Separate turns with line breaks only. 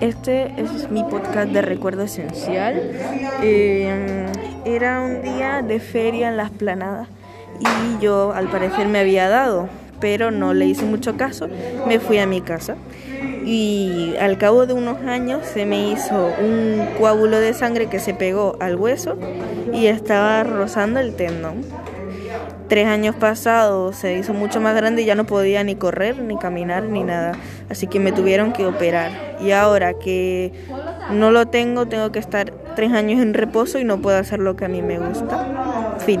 Este es mi podcast de recuerdo esencial. Eh, era un día de feria en las planadas y yo al parecer me había dado, pero no le hice mucho caso. Me fui a mi casa y al cabo de unos años se me hizo un coágulo de sangre que se pegó al hueso y estaba rozando el tendón tres años pasados se hizo mucho más grande y ya no podía ni correr, ni caminar, ni nada. Así que me tuvieron que operar. Y ahora que no lo tengo, tengo que estar tres años en reposo y no puedo hacer lo que a mí me gusta. Fin.